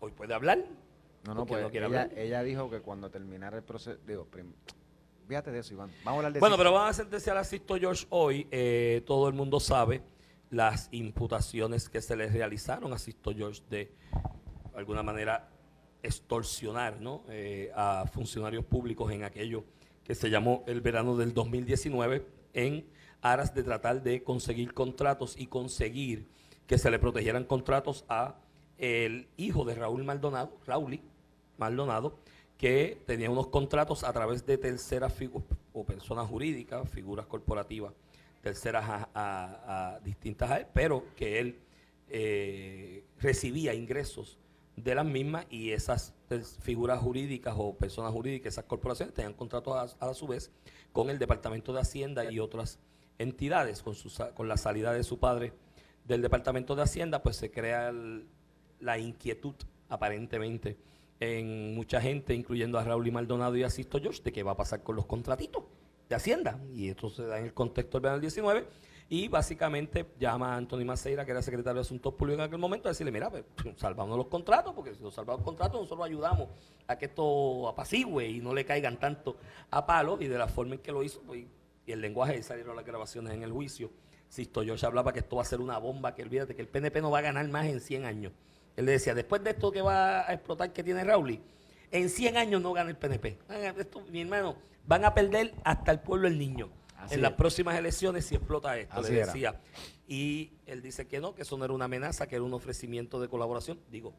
hoy puede hablar. No, no, quiere ella, hablar. ella dijo que cuando terminara el proceso, digo, prim- fíjate de eso, Iván. Vamos a hablar de Bueno, pero van a sentenciar a Sisto George hoy. Eh, todo el mundo sabe las imputaciones que se le realizaron a Sisto George de alguna manera extorsionar ¿no? Eh, a funcionarios públicos en aquello que se llamó el verano del 2019 en aras de tratar de conseguir contratos y conseguir que se le protegieran contratos a el hijo de Raúl Maldonado, Raúl Maldonado, que tenía unos contratos a través de terceras figu- o personas jurídicas, figuras corporativas, terceras a, distintas a él, pero que él eh, recibía ingresos de las mismas y esas tes- figuras jurídicas o personas jurídicas, esas corporaciones tenían contratos a, su vez con el Departamento de Hacienda y otras entidades. Con, su con la salida de su padre del Departamento de Hacienda, pues se crea la inquietud aparentemente en mucha gente, incluyendo a Raúl y Maldonado y a Sisto George, de qué va a pasar con los contratitos de Hacienda. Y esto se da en el contexto del verano del 19. Y básicamente llama a Anthony Maceira, que era secretario de Asuntos Públicos en aquel momento, a decirle, mira, pues, salvamos los contratos, porque si nos salvamos los contratos, nosotros ayudamos a que esto apacigüe y no le caigan tanto a palo. Y de la forma en que lo hizo, pues, y el lenguaje, y salieron las grabaciones en el juicio. Sisto George hablaba que esto va a ser una bomba, que olvídate que el PNP no va a ganar más en 100 años. Él le decía, después de esto que va a explotar que tiene Raúl, en 100 años no gana el PNP. Ah, esto, mi hermano, van a perder hasta el pueblo el niño. Así en las es. próximas elecciones si explota esto, Así le era. decía. Y él dice que no, que eso no era una amenaza, que era un ofrecimiento de colaboración. Digo,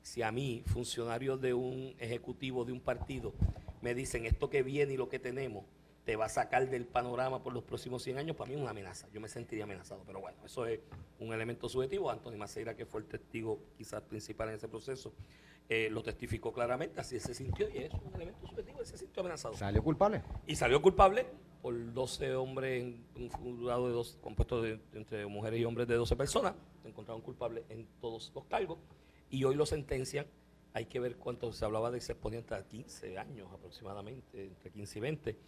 si a mí, funcionarios de un ejecutivo de un partido, me dicen esto que viene y lo que tenemos, te va a sacar del panorama por los próximos 100 años, para mí es una amenaza. Yo me sentiría amenazado, pero bueno, eso es un elemento subjetivo. Antonio Maceira, que fue el testigo quizás principal en ese proceso, eh, lo testificó claramente, así se sintió y es un elemento subjetivo, él se sintió amenazado. ¿Salió culpable? Y salió culpable por 12 hombres en un jurado de dos, compuesto de, entre mujeres y hombres de 12 personas, se encontraron culpables en todos los cargos y hoy lo sentencian. Hay que ver cuánto se hablaba de que se ponía hasta 15 años aproximadamente, entre 15 y 20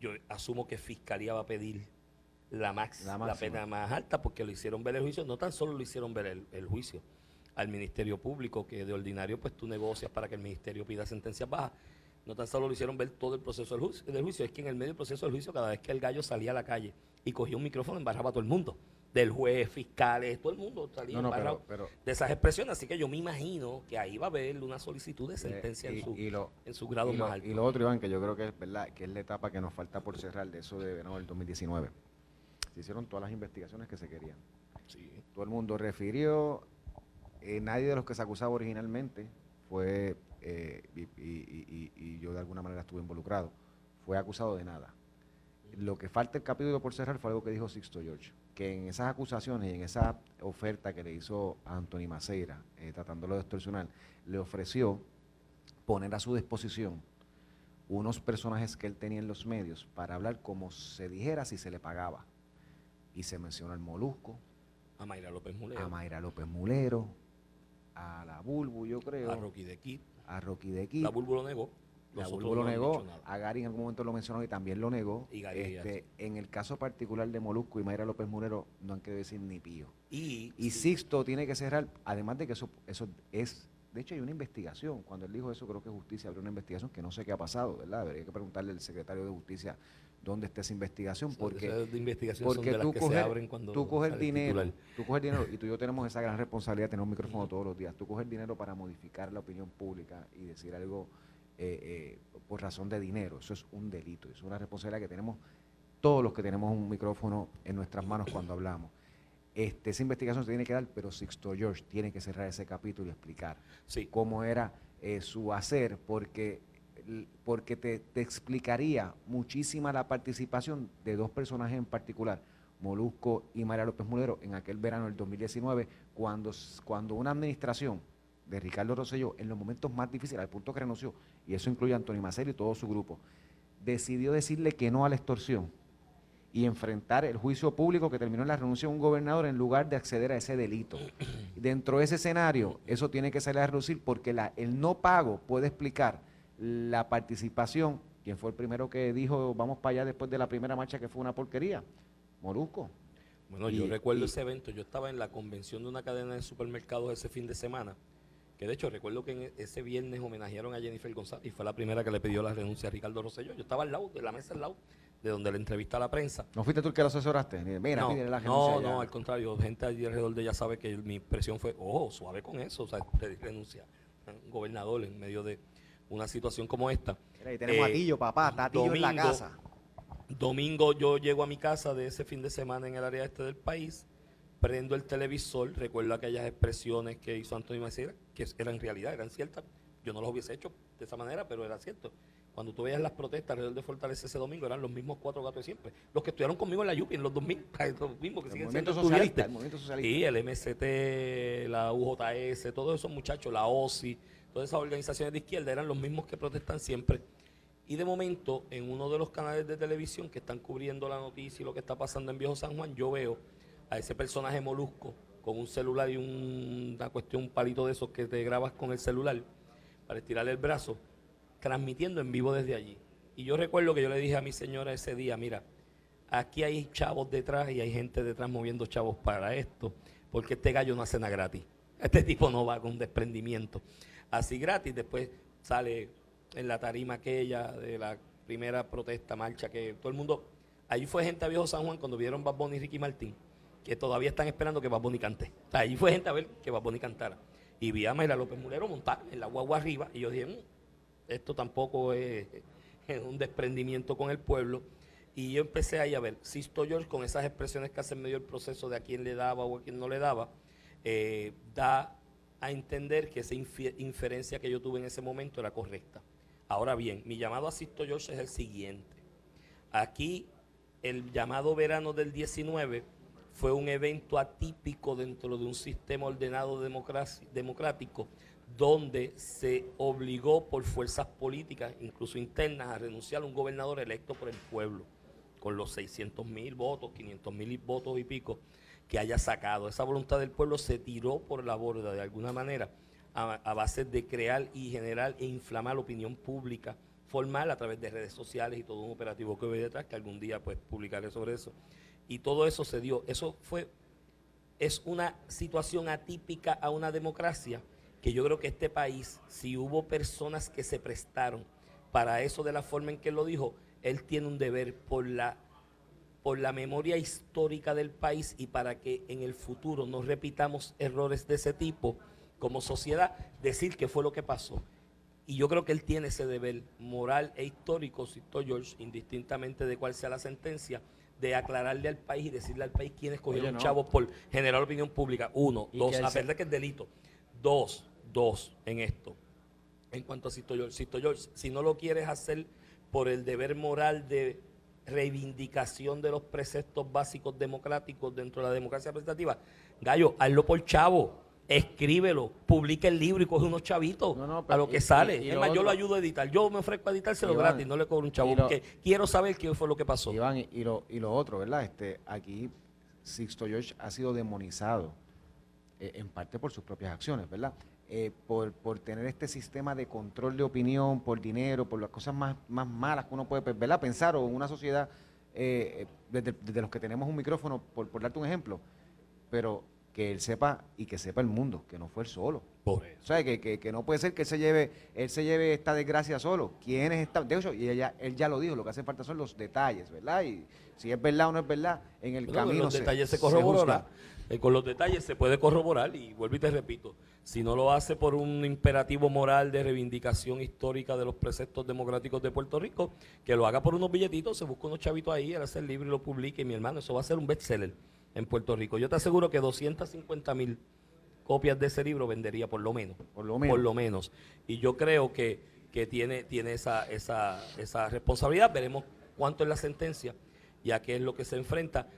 yo asumo que Fiscalía va a pedir la, max, la, pena más alta porque lo hicieron ver el juicio, no tan solo lo hicieron ver el, juicio al Ministerio Público, que de ordinario pues tú negocias para que el Ministerio pida sentencias bajas, no tan solo lo hicieron ver todo el proceso del juicio, del juicio, es que en el medio del proceso del juicio cada vez que el gallo salía a la calle y cogía un micrófono embarraba a todo el mundo del juez, fiscales, todo el mundo salía de esas expresiones. Así que yo me imagino que ahí va a haber una solicitud de eh, sentencia en, su, en su grado más alto. Y lo otro, Iván, que yo creo que es verdad, que es la etapa que nos falta por cerrar de eso de verano del 2019. Se hicieron todas las investigaciones que se querían. Todo el mundo refirió, eh, nadie de los que se acusaba originalmente fue, eh, y, y yo de alguna manera estuve involucrado, fue acusado de nada. Lo que falta el capítulo por cerrar fue algo que dijo Sixto George que en esas acusaciones y en esa oferta que le hizo a Anthony Maceira, eh, tratándolo de extorsionar, le ofreció poner a su disposición unos personajes que él tenía en los medios para hablar como se dijera si se le pagaba. Y se menciona al Molusco. A Mayra López Mulero. A Mayra López Mulero. A la Bulbu, yo creo. A Rocky de Kid. A Rocky de Kid. La Bulbu lo negó. La lo negó, a Gary en algún momento lo mencionó y también lo negó. este, en el caso particular de Molusco y Mayra López Murero no han querido decir ni pío. Y, Sixto tiene que cerrar, además de que eso, eso es, de hecho hay una investigación, cuando él dijo eso creo que Justicia abrió una investigación que no sé qué ha pasado, ¿verdad? Debería que preguntarle al secretario de Justicia dónde está esa investigación, porque, porque tú, coges, tú coges dinero, tú coges dinero, y tú y yo tenemos esa gran responsabilidad de tener un micrófono todos los días, tú coges dinero para modificar la opinión pública y decir algo eh, eh, por razón de dinero. Eso es un delito, es una responsabilidad que tenemos todos los que tenemos un micrófono en nuestras manos cuando hablamos. Este, esa investigación se tiene que dar, pero Sixto George tiene que cerrar ese capítulo y explicar cómo era eh, su hacer, porque, porque te, te, explicaría muchísima la participación de dos personajes en particular, Molusco y María López Mulero, en aquel verano del 2019, cuando, cuando una administración de Ricardo Rosselló en los momentos más difíciles, al punto que renunció, y eso incluye a Antonio Macero y todo su grupo, decidió decirle que no a la extorsión y enfrentar el juicio público que terminó en la renuncia de un gobernador en lugar de acceder a ese delito. Dentro de ese escenario, eso tiene que salir a reducir porque la, el no pago puede explicar la participación. ¿Quién fue el primero que dijo vamos para allá después de la primera marcha que fue una porquería? Molusco. Bueno, yo recuerdo ese evento. Yo estaba en la convención de una cadena de supermercados ese fin de semana que de hecho recuerdo que e, ese viernes homenajearon a Jennifer González y fue la primera que le pidió la renuncia a Ricardo Rosselló. Yo estaba al lado, de la mesa al lado, de donde le entrevista a la prensa. ¿No fuiste tú el que lo asesoraste? Mira, no, la no, no, al contrario, gente allí alrededor de ella sabe que mi presión fue, ojo, suave con eso, o sea, renuncia a un gobernador en medio de una situación como esta. Mira, ahí tenemos a Tillo, papá, está Tillo en la casa. Domingo yo llego a mi casa de ese fin de semana en el área este del país prendo el televisor, recuerdo aquellas expresiones que hizo Antonio Macera, que eran realidad, eran ciertas. Yo no las hubiese hecho de esa manera, pero era cierto. Cuando tú veías las protestas alrededor de Fortaleza ese domingo, eran los mismos cuatro gatos de siempre. Los que estudiaron conmigo en la YUPI en los 2000, los mismos que siguen siendo socialista, el movimiento socialista. Y el MST, la UJS, todos esos muchachos, la OSI, todas esas organizaciones de izquierda eran los mismos que protestan siempre. Y de momento, en uno de los canales de televisión que están cubriendo la noticia y lo que está pasando en Viejo San Juan, yo veo a ese personaje molusco con un celular y una cuestión, un palito de esos que te grabas con el celular para estirarle el brazo, transmitiendo en vivo desde allí. Y yo recuerdo que yo le dije a mi señora ese día, mira, aquí hay chavos detrás y hay gente detrás moviendo chavos para esto, porque este gallo no hace nada gratis. Este tipo no va con desprendimiento. Así gratis, después sale en la tarima aquella de la primera protesta, marcha, que todo el mundo, ahí fue gente a Viejo San Juan cuando vieron Bad Bunny y Ricky Martín que todavía están esperando que Bad cante. Ahí fue gente a ver que Bad cantara. Y vi a Mayra López Mulero montar en la guagua arriba y yo dije, mm, esto tampoco es, un desprendimiento con el pueblo. Y yo empecé ahí a ver, Sisto George con esas expresiones que hace medio del proceso de a quién le daba o a quién no le daba, eh, da a entender que esa inferencia que yo tuve en ese momento era correcta. Ahora bien, mi llamado a Sisto George es el siguiente. Aquí el llamado verano del 19 fue un evento atípico dentro de un sistema ordenado democrático donde se obligó por fuerzas políticas, incluso internas, a renunciar a un gobernador electo por el pueblo, con los 600 mil votos, 500 mil votos y pico que haya sacado. Esa voluntad del pueblo se tiró por la borda de alguna manera a, base de crear y generar e inflamar la opinión pública formal a través de redes sociales y todo un operativo que voy detrás, que algún día pues publicaré sobre eso. Y todo eso se dio. Eso fue, es una situación atípica a una democracia que yo creo que este país, si hubo personas que se prestaron para eso de la forma en que lo dijo, él tiene un deber por la, por la memoria histórica del país y para que en el futuro no repitamos errores de ese tipo como sociedad, decir que fue lo que pasó. Y yo creo que él tiene ese deber moral e histórico, cito George, indistintamente de cuál sea la sentencia, de aclararle al país y decirle al país quiénes cogieron chavos por generar opinión pública. Uno, dos, a pesar de que es delito. Dos, dos en esto. En cuanto a Sisto George, Sisto George, si no lo quieres hacer por el deber moral de reivindicación de los preceptos básicos democráticos dentro de la democracia representativa, Gallo, hazlo por chavo escríbelo, publica el libro y coge unos chavitos a lo que sale. es más, yo lo ayudo a editar. Yo me ofrezco a editárselo gratis, no le cobro un chavo, porque quiero saber qué fue lo que pasó. Iván, y lo, y lo otro, ¿verdad? Este, aquí Sixto George ha sido demonizado, eh, en parte por sus propias acciones, ¿verdad? Eh, por, por tener este sistema de control de opinión, por dinero, por las cosas más, más malas que uno puede ¿verdad? pensar, o en una sociedad, eh, desde, los que tenemos un micrófono, por, por darte un ejemplo, pero que él sepa y que sepa el mundo, que no fue él solo. O sea, que, que, no puede ser que él se lleve, él se lleve esta desgracia solo. ¿Quiénes están? De hecho, y ella, él ya lo dijo, lo que hace falta son los detalles, ¿verdad? Y si es verdad o no es verdad, en el camino. Los detalles se corroboran. Eh, con los detalles se puede corroborar y vuelvo y te repito, si no lo hace por un imperativo moral de reivindicación histórica de los preceptos democráticos de Puerto Rico, que lo haga por unos billetitos, se busca unos chavitos ahí, él hace el libro y lo publique, y mi hermano, eso va a ser un bestseller en Puerto Rico. Yo te aseguro que 250 mil copias de ese libro vendería por lo menos. Por lo menos. Por lo menos. Y yo creo que, que tiene, tiene esa, esa, esa responsabilidad. Veremos cuánto es la sentencia y a qué es lo que se enfrenta.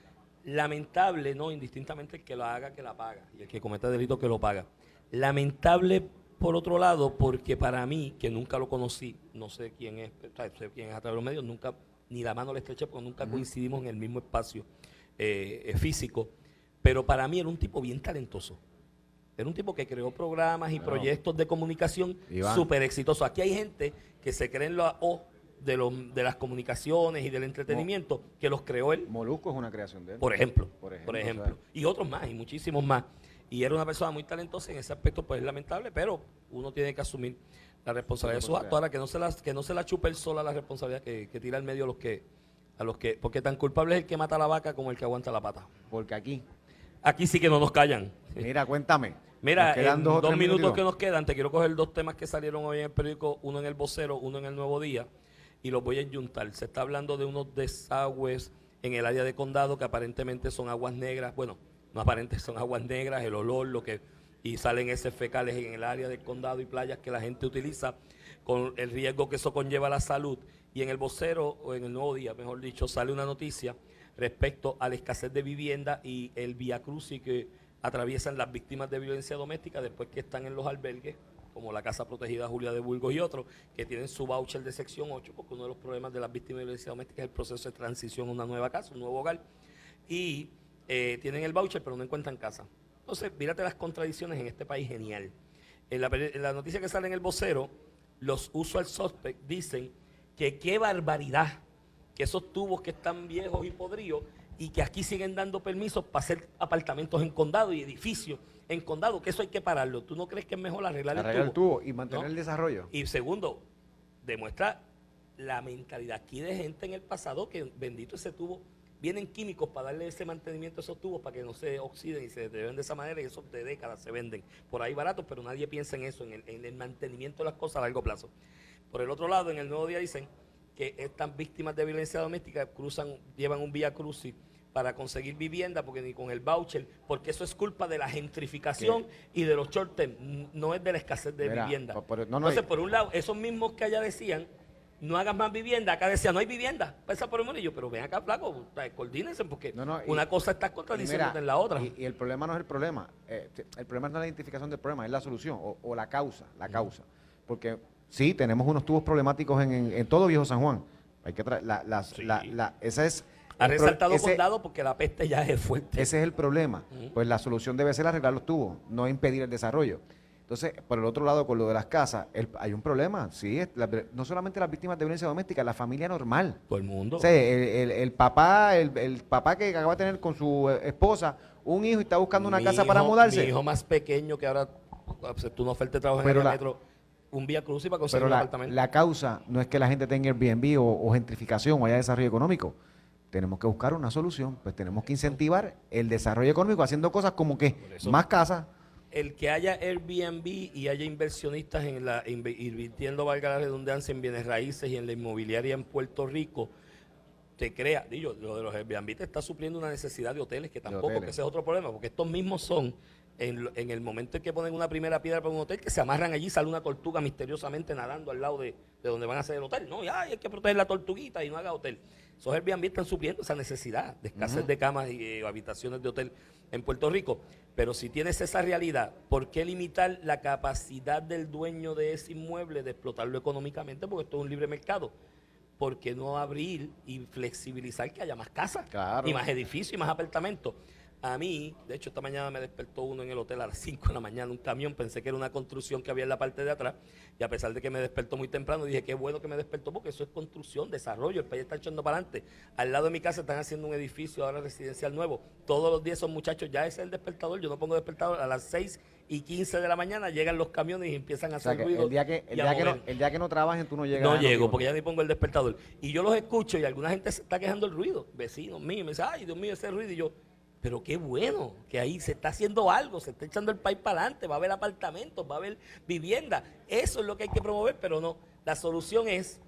Lamentable, no, indistintamente el que lo haga, que la paga. Y el que cometa delito, que lo paga. Lamentable, por otro lado, porque para mí, que nunca lo conocí, no sé quién es, sé quién es a través de los medios, nunca, ni la mano le estreché porque nunca coincidimos en el mismo espacio eh, físico, pero para mí era un tipo bien talentoso. Era un tipo que creó programas y proyectos de comunicación súper exitosos. Aquí hay gente que se cree en la O de, de las comunicaciones y del entretenimiento que los creó él. Molusco es una creación de él. Por ejemplo. Por ejemplo. Y otros más, y muchísimos más. Y era una persona muy talentosa en ese aspecto, pues es lamentable, pero uno tiene que asumir la responsabilidad de su acto. Ahora, que no se la, que no se la chupe él sola la responsabilidad, que, que tira al medio los que a los que, porque tan culpable es el que mata la vaca como el que aguanta la pata. Porque aquí. Aquí sí que no nos callan. Mira, cuéntame. Mira, en dos, minutos que nos quedan, te quiero coger dos temas que salieron hoy en el periódico, uno en el vocero, uno en el Nuevo Día, y los voy a juntar. Se está hablando de unos desagües en el área de condado que aparentemente son aguas negras. Bueno, no aparentemente son aguas negras, el olor, lo que y salen esos fecales en el área del condado y playas que la gente utiliza con el riesgo que eso conlleva a la salud. Y en el vocero, o en el nuevo día, mejor dicho, sale una noticia respecto a la escasez de vivienda y el vía crucis que atraviesan las víctimas de violencia doméstica después que están en los albergues, como la Casa Protegida Julia de Burgos y otros, que tienen su voucher de sección 8, porque uno de los problemas de las víctimas de violencia doméstica es el proceso de transición a una nueva casa, un nuevo hogar, y eh, tienen el voucher pero no encuentran casa. Entonces, mírate las contradicciones en este país genial. En la, en la noticia que sale en el vocero, los usual suspects dicen que qué barbaridad que esos tubos que están viejos y podridos y que aquí siguen dando permisos para hacer apartamentos en condado y edificios en condado, que eso hay que pararlo. ¿Tú no crees que es mejor arreglar, el, tubo? y mantener el desarrollo? Y segundo, demuestra la mentalidad aquí de gente en el pasado que bendito ese tubo vienen químicos para darle ese mantenimiento a esos tubos para que no se oxiden y se deterioren de esa manera y eso de décadas se venden por ahí baratos, pero nadie piensa en eso, en el, mantenimiento de las cosas a largo plazo. Por el otro lado, en el nuevo día dicen que estas víctimas de violencia doméstica cruzan, llevan un vía crucis para conseguir vivienda, porque ni con el voucher, porque eso es culpa de la gentrificación y de los short term, no es de la escasez de vivienda. Entonces, por un lado, esos mismos que allá decían no hagas más vivienda. Acá decía, no hay vivienda. Pasa por el mundo. pero ven acá, flaco, sea, coordínense porque No, no, y- una cosa está Y contradiciendo en la otra. Y, y el problema no es el problema. eh, el problema no es la identificación del problema, es la solución o, o la causa, la causa. Porque sí, tenemos unos tubos problemáticos en, en- en todo Viejo San Juan. Hay que la, las- Sí. la- la- esa es ha resaltado ese- condado porque la peste ya es fuerte. Ese es el problema. Pues la solución debe ser arreglar los tubos, no impedir el desarrollo. Entonces, por el otro lado, con lo de las casas, el- hay un problema. Sí, es la- no solamente las víctimas de violencia doméstica, la familia normal. Todo el mundo. O sea, el, el- el papá, el, el papá que acaba de tener con su eh, esposa un hijo y está buscando una Mi casa para mudarse. Mi hijo más pequeño que ahora aceptó una oferta trabajo en el metro, un vía cruz y para conseguir Pero un la, apartamento. la causa no es que la gente tenga Airbnb o, o gentrificación o haya desarrollo económico. Tenemos que buscar una solución. Pues tenemos que incentivar el desarrollo económico haciendo cosas como que eso- más casas. el que haya Airbnb y haya inversionistas en la inve- invirtiendo, valga la redundancia, en bienes raíces y en la inmobiliaria en Puerto Rico, te crea, digo, lo de los Airbnb te está supliendo una necesidad de hoteles, que tampoco, hoteles. que ese es otro problema, porque estos mismos son, en, el momento en que ponen una primera piedra para un hotel, que se amarran allí, sale una tortuga misteriosamente nadando al lado de, de donde van a hacer el hotel. No, ya hay que proteger la tortuguita y no haga hotel. Esos Airbnb están supliendo esa necesidad de escasez de camas y eh, habitaciones de hotel en Puerto Rico. Pero si tienes esa realidad, ¿por qué limitar la capacidad del dueño de ese inmueble de explotarlo económicamente? Porque esto es un libre mercado. ¿Por qué no abrir y flexibilizar que haya más casas? Claro. Y más edificios y más apartamentos. A mí, de hecho, esta mañana me despertó uno en el hotel a las 5 de la mañana, un camión, pensé que era una construcción que había en la parte de atrás, y a pesar de que me despertó muy temprano, dije, qué bueno que me despertó, porque eso es construcción, desarrollo, el país está echando para adelante. Al lado de mi casa están haciendo un edificio ahora residencial nuevo. Todos los días son muchachos, ya ese es el despertador, yo no pongo despertador, a las 6 y 15 de la mañana llegan los camiones y empiezan a O sea, hacer ruido. el día que, el día que, no, el día que no trabajen, tú no llegas. No llego porque ya ni pongo el despertador. Y yo los escucho y alguna gente se está quejando del ruido. Vecinos míos me dicen, ay, Dios mío, ese ruido. Y yo, pero qué bueno, que ahí se está haciendo algo, se está echando el país para adelante, va a haber apartamentos, va a haber vivienda. Eso es lo que hay que promover, pero no. La solución es,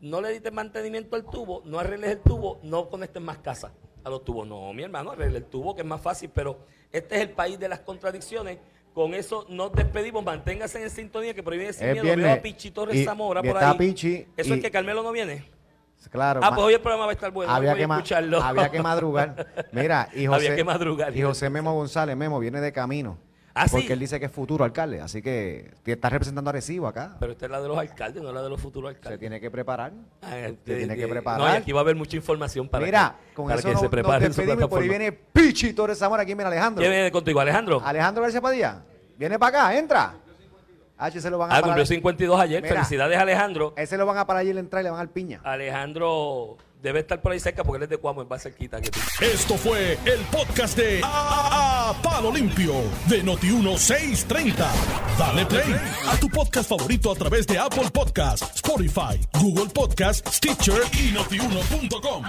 no le dites mantenimiento al tubo, no arregles el tubo, no conectes más casas a los tubos. No, mi hermano, arregle el tubo, que es más fácil, pero este es el país de las contradicciones. Con eso nos despedimos, manténgase en sintonía, que viene sin Es miedo. Veo a Pichi Torres y- Zamora y por ahí. Pichi Eso y- es que Carmelo no viene. Claro. Ah, pues hoy el programa va a estar bueno. había, que a ma- escucharlo. había que madrugar. Mira, y José, Había que madrugar. y José Memo González, Memo, viene de camino. Ah, sí. porque él dice que es futuro alcalde. Así que está representando a Arecibo acá. Pero esta es la de los alcaldes, no la de los futuros Se alcaldes. tiene que preparar. Ah, Se eh, tiene eh, que No, preparar. y aquí va a haber mucha información para Mira, que, con para eso que no- se nos preparen su despedimos por ahí viene Pichi Torres Zamora. Aquí viene Alejandro. ¿Quién viene contigo, Alejandro? Alejandro García Padilla. Viene para acá, entra. H se lo van a Ah, parar. cumplió 52 ayer. Mira. Felicidades, Alejandro. Ese lo van a parar allí en la entrada y le van al piña. Alejandro debe estar por ahí cerca porque él es de Cuamo, es más cerquita que tú. Esto fue el podcast de A, A- Palo Limpio de Noti1630. Dale play a tu podcast favorito a través de Apple Podcasts, Spotify, Google Podcasts, Stitcher y notiuno.com.